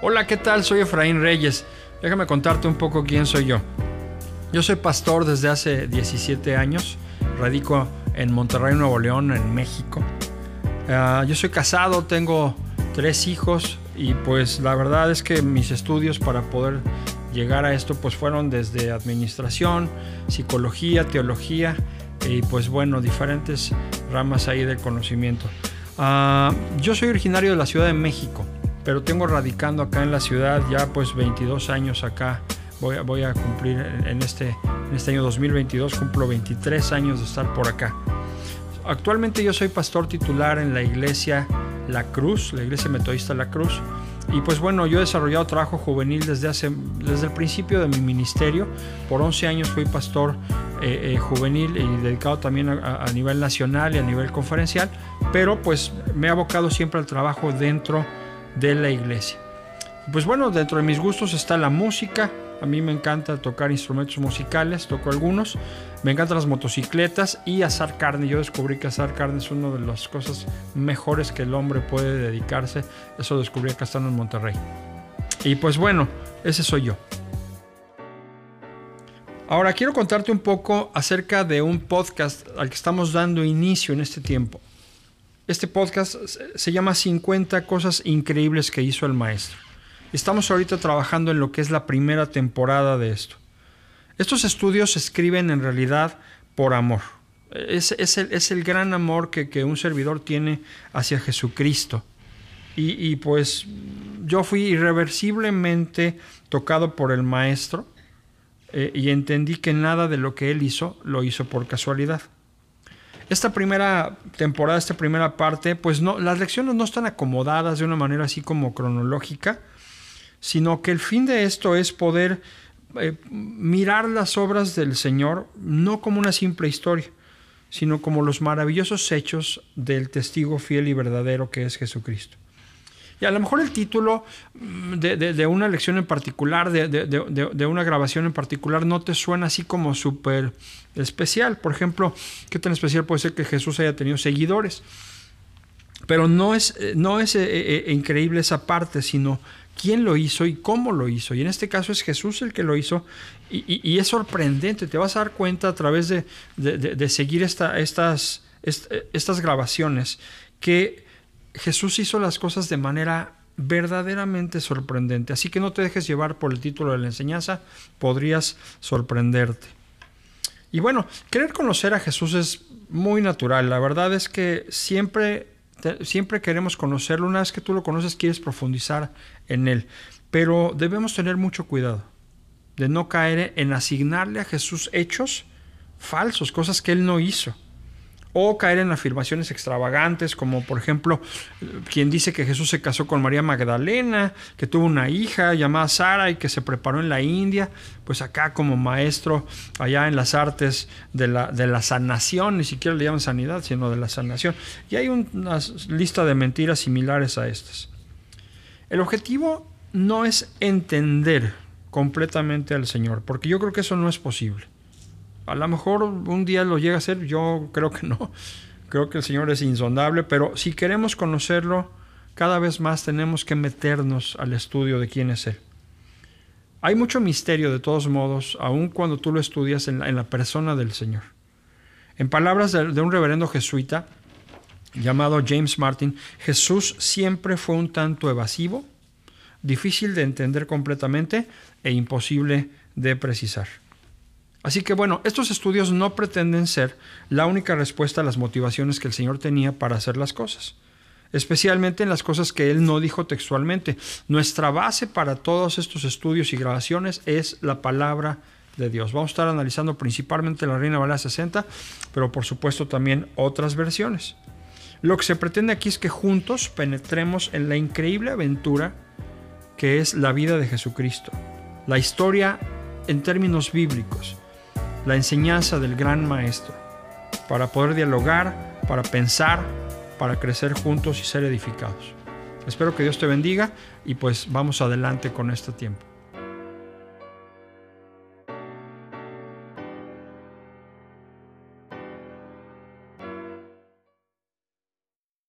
Hola, ¿qué tal? Soy Efraín Reyes. Déjame contarte un poco quién soy yo. Yo soy pastor desde hace 17 años. Radico en Monterrey, Nuevo León, en México. Ah, yo soy casado, tengo tres hijos y pues la verdad es que mis estudios para poder llegar a esto pues fueron desde administración, psicología, teología y pues bueno, diferentes ramas ahí del conocimiento. Ah, yo soy originario de la Ciudad de México, pero tengo radicando acá en la ciudad ya pues 22 años acá. Voy a, voy a cumplir en este, en este año 2022, cumplo 23 años de estar por acá. Actualmente yo soy pastor titular en la iglesia La Cruz, la iglesia metodista La Cruz. Y pues bueno, yo he desarrollado trabajo juvenil desde, hace, desde el principio de mi ministerio. Por 11 años fui pastor eh, eh, juvenil y dedicado también a, nivel nacional y a nivel conferencial, pero pues me he abocado siempre al trabajo dentro de la iglesia. Pues bueno, dentro de mis gustos está la música, a mí me encanta tocar instrumentos musicales, toco algunos. Me encantan las motocicletas y asar carne. Yo descubrí que asar carne es una de las cosas mejores que el hombre puede dedicarse. Eso descubrí acá estando en Monterrey. Y pues bueno, ese soy yo. Ahora quiero contarte un poco acerca de un podcast al que estamos dando inicio en este tiempo. Este podcast se llama 50 cosas increíbles que hizo el maestro. Estamos ahorita trabajando en lo que es la primera temporada de esto. Estos estudios se escriben en realidad por amor. Es, el, gran amor que, un servidor tiene hacia Jesucristo. Y, pues yo fui irreversiblemente tocado por el Maestro eh, y entendí que nada de lo que Él hizo lo hizo por casualidad. Esta primera temporada, esta primera parte, pues no, las lecciones no están acomodadas de una manera así como cronológica, sino que el fin de esto es poder eh, mirar las obras del Señor no como una simple historia, sino como los maravillosos hechos del testigo fiel y verdadero que es Jesucristo. Y a lo mejor el título mm, de, una lección en particular, de, una grabación en particular, no te suena así como súper especial. Por ejemplo, ¿qué tan especial puede ser que Jesús haya tenido seguidores? Pero no es, eh, no es eh, increíble esa parte, sino quién lo hizo y cómo lo hizo. Y en este caso es Jesús el que lo hizo. Y, es sorprendente, te vas a dar cuenta a través de, seguir estas, estas grabaciones que Jesús hizo las cosas de manera verdaderamente sorprendente. Así que no te dejes llevar por el título de la enseñanza, podrías sorprenderte. Y bueno, querer conocer a Jesús es muy natural. La verdad es que siempre siempre queremos conocerlo. Una vez que tú lo conoces, quieres profundizar en él. Pero debemos tener mucho cuidado de no caer en asignarle a Jesús hechos falsos, cosas que él no hizo o caer en afirmaciones extravagantes, como por ejemplo quien dice que Jesús se casó con María Magdalena, que tuvo una hija llamada Sara y que se preparó en la India, pues acá como maestro allá en las artes de la, de la sanación, ni siquiera le llaman sanidad, sino de la sanación. Y hay una lista de mentiras similares a estas. El objetivo no es entender completamente al Señor, porque yo creo que eso no es posible. A lo mejor un día lo llega a ser, yo creo que no. Creo que el Señor es insondable, pero si queremos conocerlo, cada vez más tenemos que meternos al estudio de quién es Él. Hay mucho misterio de todos modos, aun cuando tú lo estudias en la, persona del Señor. En palabras de, de un reverendo jesuita llamado James Martin, Jesús siempre fue un tanto evasivo, difícil de entender completamente e imposible de precisar. Así que bueno, estos estudios no pretenden ser la única respuesta a las motivaciones que el Señor tenía para hacer las cosas, especialmente en las cosas que Él no dijo textualmente. Nuestra base para todos estos estudios y grabaciones es la palabra de Dios. Vamos a estar analizando principalmente la Reina Valera 60, pero por supuesto también otras versiones. Lo que se pretende aquí es que juntos penetremos en la increíble aventura que es la vida de Jesucristo, la historia en términos bíblicos la enseñanza del gran maestro, para poder dialogar, para pensar, para crecer juntos y ser edificados. Espero que Dios te bendiga y pues vamos adelante con este tiempo.